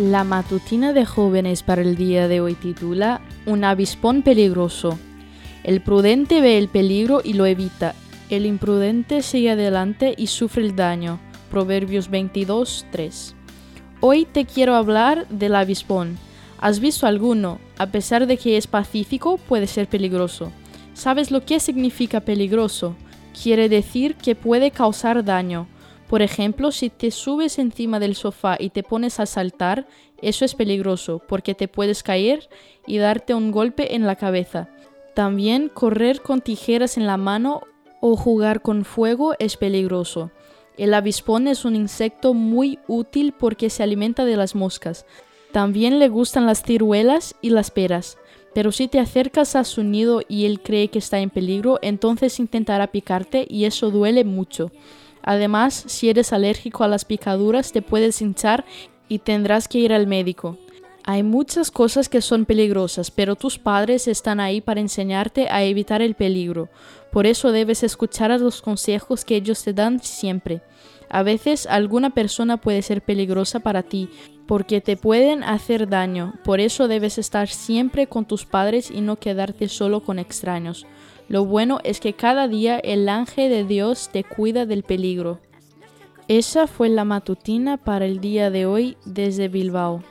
La matutina de jóvenes para el día de hoy titula Un avispón peligroso. El prudente ve el peligro y lo evita. El imprudente sigue adelante y sufre el daño. Proverbios 22, 3. Hoy te quiero hablar del avispón. ¿Has visto alguno? A pesar de que es pacífico, puede ser peligroso. ¿Sabes lo que significa peligroso? Quiere decir que puede causar daño. Por ejemplo, si te subes encima del sofá y te pones a saltar, eso es peligroso porque te puedes caer y darte un golpe en la cabeza. También correr con tijeras en la mano o jugar con fuego es peligroso. El avispón es un insecto muy útil porque se alimenta de las moscas. También le gustan las ciruelas y las peras. Pero si te acercas a su nido y él cree que está en peligro, entonces intentará picarte y eso duele mucho. Además, si eres alérgico a las picaduras, te puedes hinchar y tendrás que ir al médico. Hay muchas cosas que son peligrosas, pero tus padres están ahí para enseñarte a evitar el peligro. Por eso debes escuchar a los consejos que ellos te dan siempre. A veces alguna persona puede ser peligrosa para ti, porque te pueden hacer daño. Por eso debes estar siempre con tus padres y no quedarte solo con extraños. Lo bueno es que cada día el ángel de Dios te cuida del peligro. Esa fue la matutina para el día de hoy desde Bilbao.